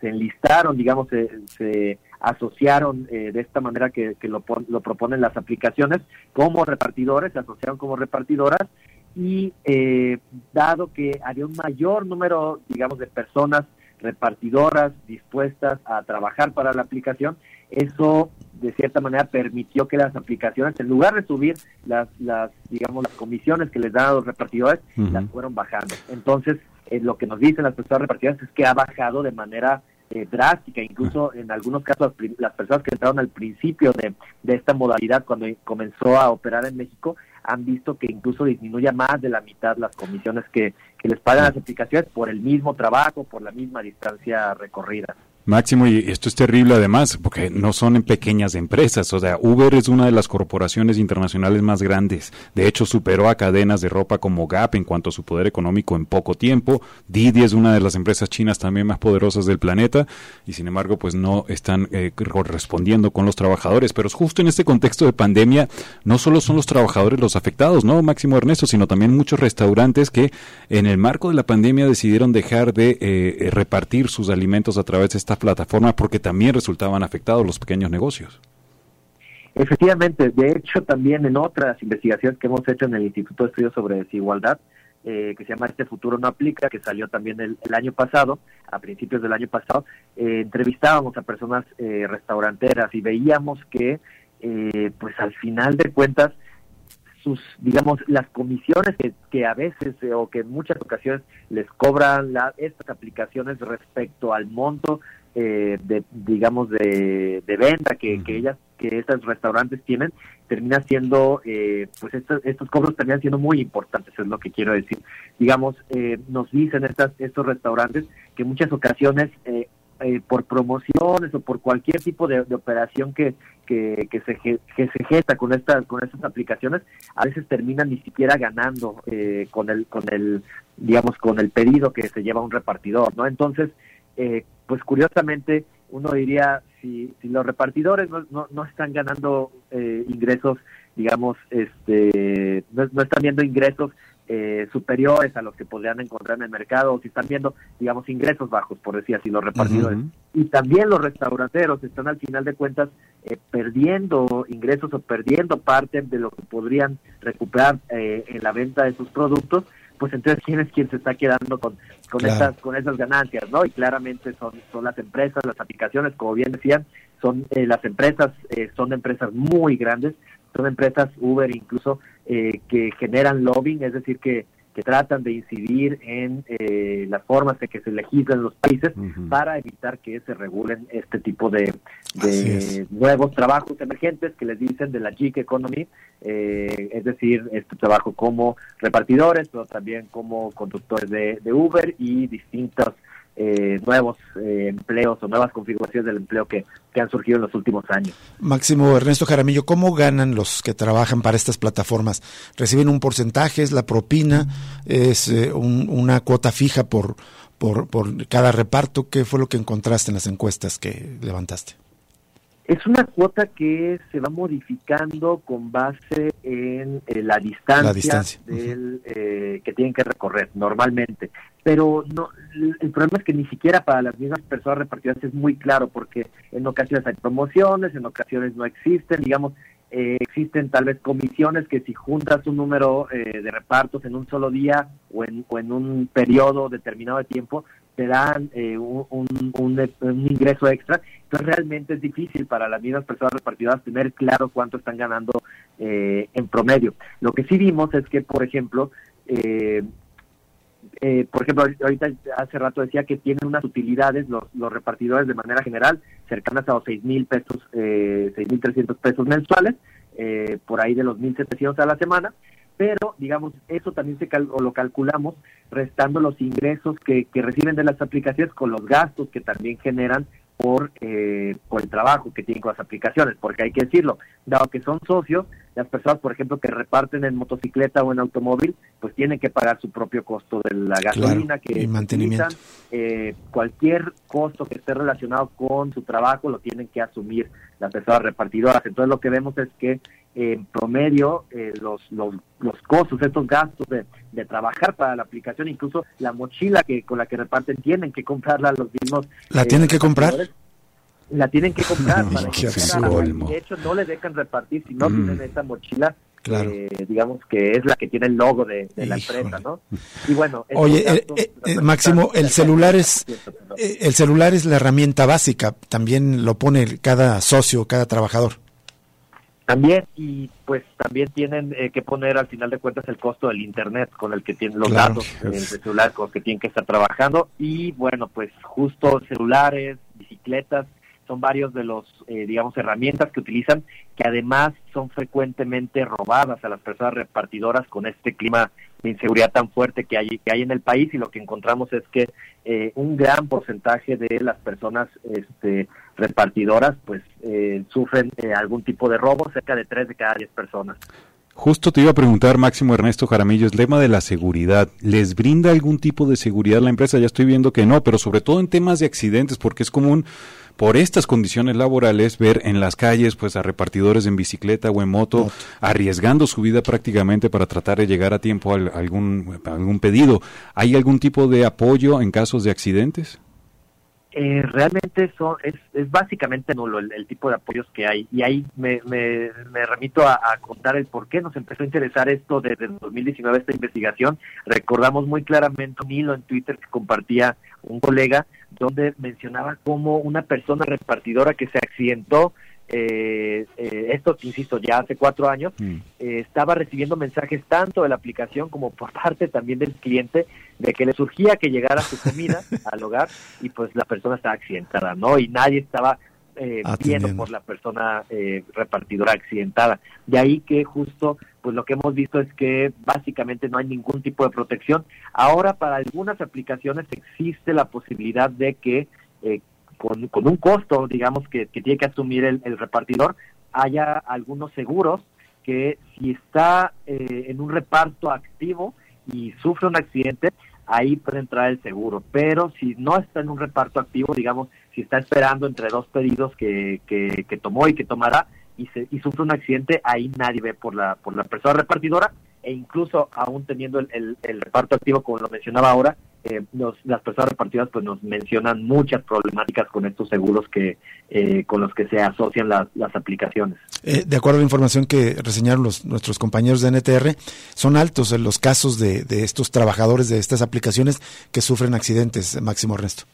se enlistaron, digamos, se, asociaron de esta manera que, lo, lo, proponen las aplicaciones como repartidores, se asociaron como repartidoras y dado que había un mayor número, digamos, de personas repartidoras dispuestas a trabajar para la aplicación, eso de cierta manera permitió que las aplicaciones, en lugar de subir las, las digamos, las comisiones que les dan a los repartidores, las fueron bajando. Entonces, eh, lo que nos dicen las personas repartidoras es que ha bajado de manera eh, drástica, incluso en algunos casos las personas que entraron al principio de, de esta modalidad cuando comenzó a operar en México han visto que incluso disminuye más de la mitad las comisiones que, que les pagan las aplicaciones por el mismo trabajo, por la misma distancia recorrida. Máximo, y esto es terrible además, porque no son en pequeñas empresas. O sea, Uber es una de las corporaciones internacionales más grandes. De hecho, superó a cadenas de ropa como Gap en cuanto a su poder económico en poco tiempo. Didi es una de las empresas chinas también más poderosas del planeta. Y sin embargo, pues no están eh, correspondiendo con los trabajadores. Pero justo en este contexto de pandemia, no solo son los trabajadores los afectados, ¿no, Máximo Ernesto? Sino también muchos restaurantes que en el marco de la pandemia decidieron dejar de eh, repartir sus alimentos a través de esta plataforma porque también resultaban afectados los pequeños negocios. Efectivamente, de hecho también en otras investigaciones que hemos hecho en el Instituto de Estudios sobre Desigualdad, eh, que se llama Este Futuro No Aplica, que salió también el, año pasado, a principios del año pasado, eh, entrevistábamos a personas eh, restauranteras y veíamos que, pues al final de cuentas, sus, digamos, las comisiones que, que a veces o que en muchas ocasiones les cobran la, estas aplicaciones respecto al monto eh, de digamos de, de venta que, que ellas que estos restaurantes tienen termina siendo eh, pues estos, estos cobros terminan siendo muy importantes es lo que quiero decir. Digamos eh, nos dicen estas estos restaurantes que en muchas ocasiones eh, eh, por promociones o por cualquier tipo de, operación que, que, que, se, que se gesta con estas con estas aplicaciones a veces terminan ni siquiera ganando eh, con el con el digamos con el pedido que se lleva un repartidor no entonces eh, pues curiosamente uno diría, si, si los repartidores no, no, están ganando eh, ingresos, digamos, este, no, están viendo ingresos eh, superiores a los que podrían encontrar en el mercado, o si están viendo, digamos, ingresos bajos, por decir así, los repartidores. Y también los restauranteros están al final de cuentas eh, perdiendo ingresos o perdiendo parte de lo que podrían recuperar en la venta de sus productos pues entonces quién es quien se está quedando con, con estas con esas ganancias, ¿no? Y claramente son son las empresas, las aplicaciones, como bien decían, son eh, las empresas eh, son empresas muy grandes, son empresas Uber incluso eh, que generan lobbying, es decir que que tratan de incidir en eh, las formas de que se legislen los países para evitar que se regulen este tipo de, nuevos trabajos emergentes que les dicen de la gig economy, eh, es decir, este trabajo como repartidores, pero también como conductores de, de Uber y distintos eh, nuevos eh, empleos o nuevas configuraciones del empleo que, han surgido en los últimos años. Máximo Ernesto Jaramillo, ¿cómo ganan los que trabajan para estas plataformas? ¿Reciben un porcentaje? ¿Es la propina? ¿Es eh, una cuota fija por, por, por cada reparto? ¿Qué fue lo que encontraste en las encuestas que levantaste? Es una cuota que se va modificando con base en eh, la distancia, del, eh, que tienen que recorrer normalmente. Pero no, el problema es que ni siquiera para las mismas personas repartidas es muy claro, porque en ocasiones hay promociones, en ocasiones no existen, digamos, eh, existen tal vez comisiones que si juntas un número de repartos en un solo día o en, o en un periodo determinado de tiempo, te dan eh, un, un, ingreso extra. Entonces realmente es difícil para las mismas personas repartidoras tener claro cuánto están ganando eh, en promedio. Lo que sí vimos es que, por ejemplo, eh, por ejemplo, ahorita hace rato decía que tienen unas utilidades los, los repartidores de manera general cercanas a los seis mil pesos, eh, seis mil trescientos pesos mensuales, por ahí de los mil setecientos a la semana pero digamos, eso también se lo calculamos restando los ingresos que, que reciben de las aplicaciones con los gastos que también generan por, eh, por el trabajo que tienen con las aplicaciones, porque hay que decirlo, dado que son socios, las personas, por ejemplo, que reparten en motocicleta o en automóvil, pues tienen que pagar su propio costo de la gasolina que mantenimiento. Eh, cualquier costo que esté relacionado con su trabajo lo tienen que asumir las personas repartidoras. Entonces lo que vemos es que en promedio eh, los, los, los costos, estos gastos de, de, trabajar para la aplicación, incluso la mochila que con la que reparten, tienen que comprarla los mismos. ¿La tienen que comprar? La tienen que comprar. para de hecho, no le dejan repartir si no mm. tienen esa mochila. Claro. Eh, digamos que es la que tiene el logo de, la empresa, ¿no? Y bueno, oye, eh, Máximo, el celular es el celular es la herramienta básica, también lo pone cada socio, cada trabajador. También, y pues también tienen eh, que poner al final de cuentas el costo del Internet con el que tienen los datos en el celular con los que tienen que estar trabajando. Y bueno, pues justo celulares, bicicletas, son varios de los, eh, digamos, herramientas que utilizan, que además son frecuentemente robadas a las personas repartidoras con este clima de inseguridad tan fuerte que hay, que hay en el país y lo que encontramos es que eh, un gran porcentaje de las personas este, repartidoras pues eh, sufren eh, algún tipo de robo, cerca de 3 de cada 10 personas. Justo te iba a preguntar, Máximo Ernesto Jaramillo, el tema de la seguridad. ¿Les brinda algún tipo de seguridad la empresa? Ya estoy viendo que no, pero sobre todo en temas de accidentes, porque es común por estas condiciones laborales ver en las calles pues a repartidores en bicicleta o en moto arriesgando su vida prácticamente para tratar de llegar a tiempo a algún, algún pedido. ¿Hay algún tipo de apoyo en casos de accidentes? Eh, realmente son, es, es básicamente nulo el, tipo de apoyos que hay. Y ahí me, me, remito a, contar el por qué nos empezó a interesar esto desde el 2019, esta investigación. Recordamos muy claramente un hilo en Twitter que compartía un colega donde mencionaba cómo una persona repartidora que se accidentó eh, eh, esto, insisto, ya hace cuatro años, mm. eh, estaba recibiendo mensajes tanto de la aplicación como por parte también del cliente de que le surgía que llegara su comida al hogar y pues la persona estaba accidentada, ¿no? Y nadie estaba eh, viendo por la persona eh, repartidora accidentada. De ahí que justo, pues lo que hemos visto es que básicamente no hay ningún tipo de protección. Ahora para algunas aplicaciones existe la posibilidad de que eh, con, un costo, digamos, que, tiene que asumir el, repartidor, haya algunos seguros que si está eh, en un reparto activo y sufre un accidente, ahí puede entrar el seguro. Pero si no está en un reparto activo, digamos, si está esperando entre dos pedidos que, que, tomó y que tomará y, se, y sufre un accidente, ahí nadie ve por la, por la persona repartidora e incluso aún teniendo el, el reparto activo, como lo mencionaba ahora, eh, las personas repartidas pues nos mencionan muchas problemáticas con estos seguros que eh, con los que se asocian las, las aplicaciones. Eh, de acuerdo a la información que reseñaron los, nuestros compañeros de NTR, son altos los casos de, de estos trabajadores de estas aplicaciones que sufren accidentes, Máximo Ernesto.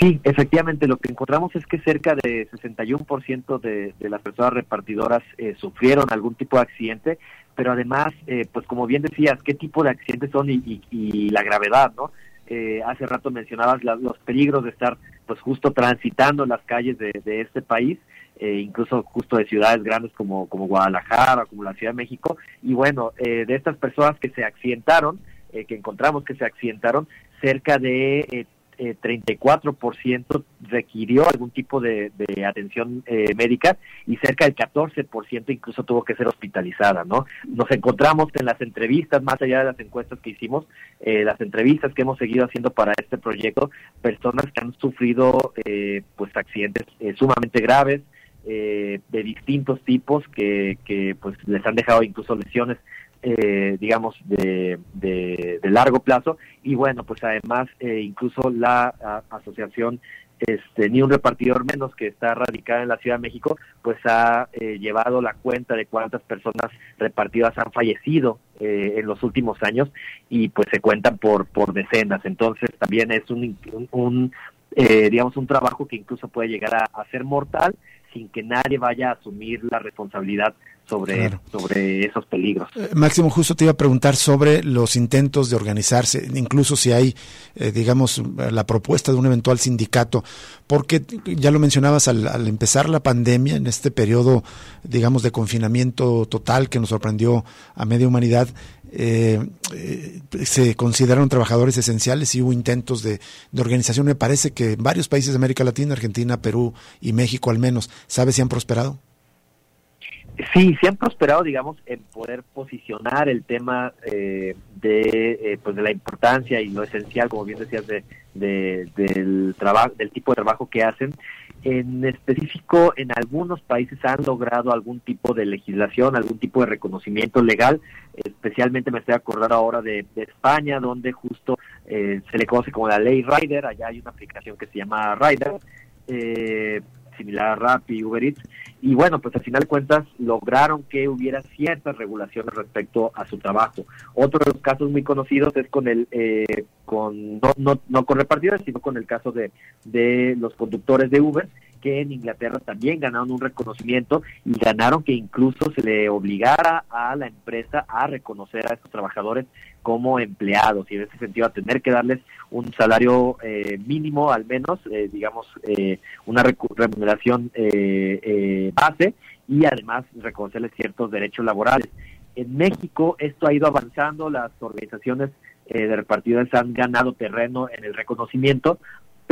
Sí, efectivamente, lo que encontramos es que cerca de 61% de, de las personas repartidoras eh, sufrieron algún tipo de accidente, pero además, eh, pues como bien decías, qué tipo de accidentes son y, la gravedad, ¿no? Eh, hace rato mencionabas los peligros de estar, pues justo transitando las calles de, este país, eh, incluso justo de ciudades grandes como, como Guadalajara, como la Ciudad de México, y bueno, de estas personas que se accidentaron, que encontramos que se accidentaron, cerca de eh, 34% requirió algún tipo de, atención eh, médica y cerca del 14% incluso tuvo que ser hospitalizada, ¿no? Nos encontramos en las entrevistas, más allá de las encuestas que hicimos, eh, las entrevistas que hemos seguido haciendo para este proyecto, personas que han sufrido eh, pues accidentes sumamente graves, de distintos tipos que, que pues les han dejado incluso lesiones eh, digamos, de, de, largo plazo. Y bueno, pues además, eh, incluso la asociación este, Ni un repartidor menos, que está radicada en la Ciudad de México, pues ha eh, llevado la cuenta de cuántas personas repartidas han fallecido eh, en los últimos años y pues se cuentan por, por decenas. Entonces también es un, un, digamos, un trabajo que incluso puede llegar a ser mortal sin que nadie vaya a asumir la responsabilidad sobre, sobre esos peligros. Eh, Máximo, justo te iba a preguntar sobre los intentos de organizarse, incluso si hay, eh, digamos, la propuesta de un eventual sindicato, porque ya lo mencionabas al, al, empezar la pandemia, en este periodo, digamos, de confinamiento total que nos sorprendió a media humanidad, eh, eh, se consideraron trabajadores esenciales y hubo intentos de, organización. Me parece que varios países de América Latina, Argentina, Perú y México al menos, ¿sabe si han prosperado? Sí, se han prosperado, digamos, en poder posicionar el tema eh, de, pues de la importancia y lo esencial, como bien decías, de, del trabajo, del tipo de trabajo que hacen en específico, en algunos países han logrado algún tipo de legislación, algún tipo de reconocimiento legal. Especialmente me estoy acordando ahora de, España, donde justo eh, se le conoce como la ley Rider. Allá hay una aplicación que se llama Rider. Eh, similar a Rappi Uber Eats. Y bueno, pues al final de cuentas lograron que hubiera ciertas regulaciones respecto a su trabajo. Otro de los casos muy conocidos es con el, eh, con no, no, no con repartidores, sino con el caso de, de los conductores de Uber, que en Inglaterra también ganaron un reconocimiento y ganaron que incluso se le obligara a la empresa a reconocer a estos trabajadores como empleados y en ese sentido a tener que darles un salario eh, mínimo al menos, eh, digamos, eh, una remuneración base y además reconocerles ciertos derechos laborales. En México esto ha ido avanzando, las organizaciones de repartidores han ganado terreno en el reconocimiento,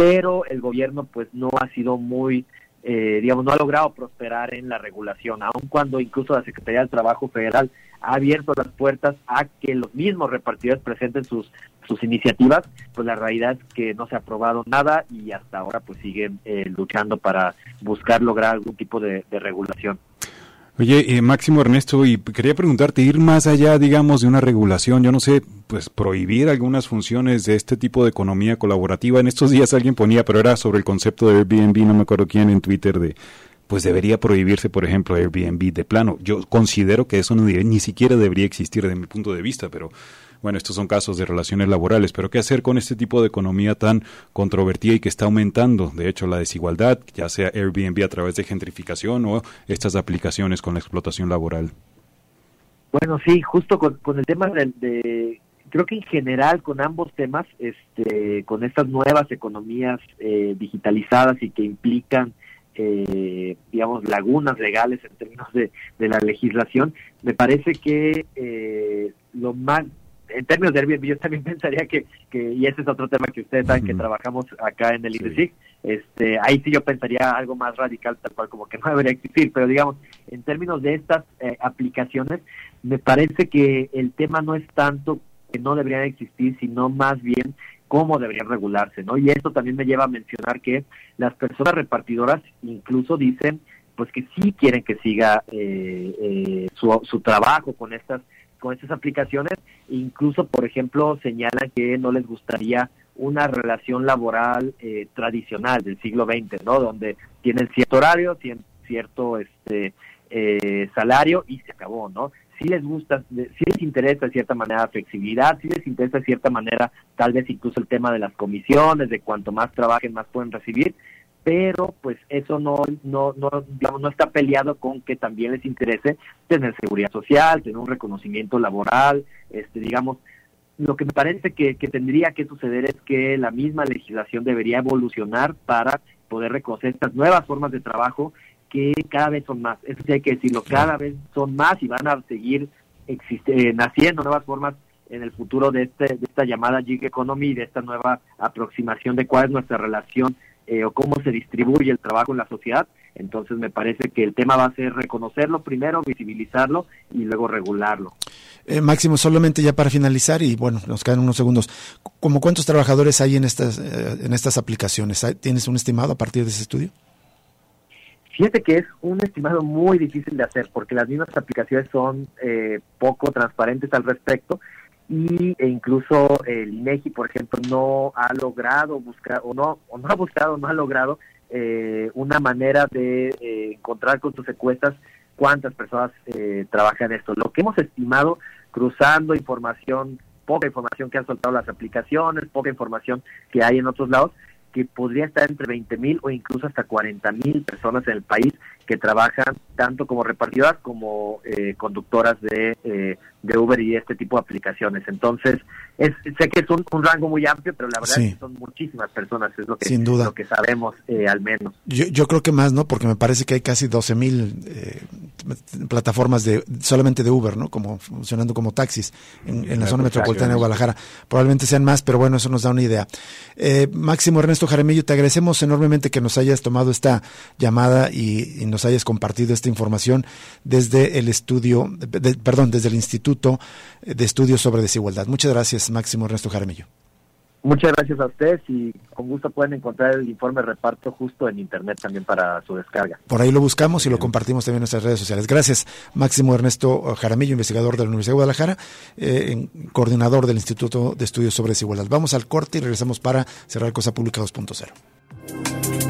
pero el gobierno pues no ha sido muy, eh, digamos, no ha logrado prosperar en la regulación, aun cuando incluso la Secretaría del Trabajo Federal ha abierto las puertas a que los mismos repartidores presenten sus sus iniciativas, pues la realidad es que no se ha aprobado nada y hasta ahora pues siguen eh, luchando para buscar lograr algún tipo de regulación. Oye, eh, Máximo Ernesto, y quería preguntarte, ir más allá, digamos, de una regulación, yo no sé, pues prohibir algunas funciones de este tipo de economía colaborativa. En estos días alguien ponía, pero era sobre el concepto de Airbnb, no me acuerdo quién en Twitter, de pues debería prohibirse, por ejemplo, Airbnb de plano. Yo considero que eso no ni siquiera debería existir de mi punto de vista, pero bueno, estos son casos de relaciones laborales, pero ¿qué hacer con este tipo de economía tan controvertida y que está aumentando? De hecho, la desigualdad, ya sea Airbnb a través de gentrificación o estas aplicaciones con la explotación laboral. Bueno, sí, justo con, el tema de, creo que en general con ambos temas, este, con estas nuevas economías eh, digitalizadas y que implican eh, digamos, lagunas legales en términos de, la legislación, me parece que eh, lo más en términos de Airbnb, yo también pensaría que, que, y ese es otro tema que ustedes saben que trabajamos acá en el INDECIG, este, ahí sí yo pensaría algo más radical, tal cual como que no debería existir, pero digamos, en términos de estas eh, aplicaciones, me parece que el tema no es tanto que no deberían existir, sino más bien cómo deberían regularse, ¿no? Y esto también me lleva a mencionar que las personas repartidoras incluso dicen, pues que sí quieren que siga eh, eh, su, su trabajo con estas con estas aplicaciones, incluso, por ejemplo, señalan que no les gustaría una relación laboral eh, tradicional del siglo XX, ¿no? Donde tienen cierto horario, tienen cierto este eh, salario y se acabó, ¿no? Si les gusta, si les interesa de cierta manera flexibilidad, si les interesa de cierta manera tal vez incluso el tema de las comisiones, de cuanto más trabajen, más pueden recibir, pero pues eso no, no, no, digamos, no está peleado con que también les interese tener seguridad social, tener un reconocimiento laboral, este, digamos, lo que me parece que, que tendría que suceder es que la misma legislación debería evolucionar para poder reconocer estas nuevas formas de trabajo que cada vez son más, eso sí hay que decirlo, cada vez son más y van a seguir existe, naciendo nuevas formas en el futuro de, este, de esta llamada gig economy, de esta nueva aproximación de cuál es nuestra relación eh, o cómo se distribuye el trabajo en la sociedad. Entonces me parece que el tema va a ser reconocerlo primero, visibilizarlo y luego regularlo. Eh, Máximo, solamente ya para finalizar y bueno, nos quedan unos segundos. ¿Cómo cuántos trabajadores hay en estas eh, en estas aplicaciones? ¿Tienes un estimado a partir de ese estudio? Fíjate que es un estimado muy difícil de hacer porque las mismas aplicaciones son eh, poco transparentes al respecto y e incluso el INEGI, por ejemplo, no ha logrado buscar o no o no ha buscado, no ha logrado eh, una manera de eh, encontrar con sus encuestas cuántas personas eh, trabajan esto. Lo que hemos estimado cruzando información, poca información que han soltado las aplicaciones, poca información que hay en otros lados, que podría estar entre 20 mil o incluso hasta 40 mil personas en el país que trabajan tanto como repartidoras como eh, conductoras de, eh, de Uber y este tipo de aplicaciones. Entonces, es, sé que es un, rango muy amplio, pero la verdad es que son muchísimas personas, es lo que, Sin duda. Lo que sabemos eh, al menos. Yo, yo creo que más, ¿no? Porque me parece que hay casi 12 mil eh, plataformas de solamente de Uber, ¿no? Como funcionando como taxis en, la zona metropolitana de Guadalajara. Probablemente sean más, pero bueno, eso nos da una idea. Eh, Máximo Ernesto Jaramillo, te agradecemos enormemente que nos hayas tomado esta llamada y, nos hayas compartido esta información desde el estudio, perdón, desde el Instituto de Estudios sobre Desigualdad. Muchas gracias, Máximo Ernesto Jaramillo. Muchas gracias a ustedes y con gusto pueden encontrar el informe reparto justo en internet también para su descarga. Por ahí lo buscamos y lo compartimos también en nuestras redes sociales. Gracias, Máximo Ernesto Jaramillo, investigador de la Universidad de Guadalajara, eh, coordinador del Instituto de Estudios sobre Desigualdad. Vamos al corte y regresamos para cerrar Cosa Pública 2.0.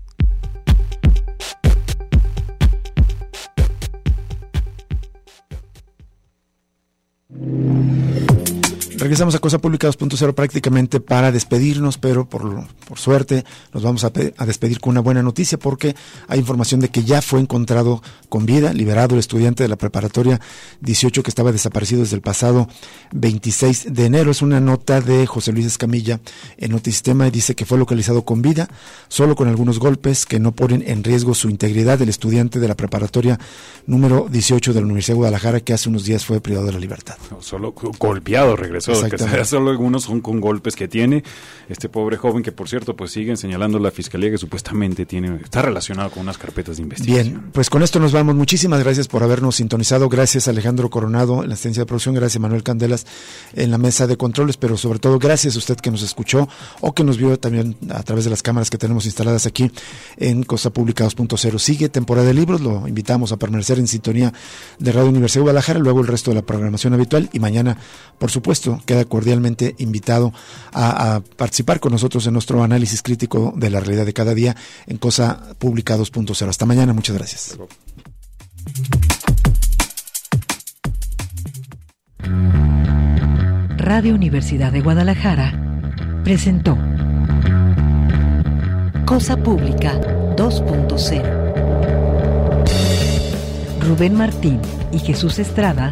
Thank you. Regresamos a Cosa Pública 2.0 prácticamente para despedirnos, pero por, por suerte nos vamos a, a, despedir con una buena noticia porque hay información de que ya fue encontrado con vida, liberado el estudiante de la preparatoria 18 que estaba desaparecido desde el pasado 26 de enero. Es una nota de José Luis Escamilla en Notisistema y dice que fue localizado con vida, solo con algunos golpes que no ponen en riesgo su integridad. El estudiante de la preparatoria número 18 de la Universidad de Guadalajara que hace unos días fue privado de la libertad. solo golpeado regresó que solo algunos son con golpes que tiene este pobre joven que por cierto pues siguen señalando la fiscalía que supuestamente tiene está relacionado con unas carpetas de investigación. Bien, pues con esto nos vamos. Muchísimas gracias por habernos sintonizado. Gracias Alejandro Coronado en la asistencia de producción, gracias Manuel Candelas en la mesa de controles, pero sobre todo gracias a usted que nos escuchó o que nos vio también a través de las cámaras que tenemos instaladas aquí en Costa Pública 2.0. Sigue temporada de libros, lo invitamos a permanecer en sintonía de Radio Universidad de Guadalajara, luego el resto de la programación habitual y mañana, por supuesto, queda cordialmente invitado a, participar con nosotros en nuestro análisis crítico de la realidad de cada día en Cosa Pública 2.0. Hasta mañana, muchas gracias. Radio Universidad de Guadalajara presentó Cosa Pública 2.0. Rubén Martín y Jesús Estrada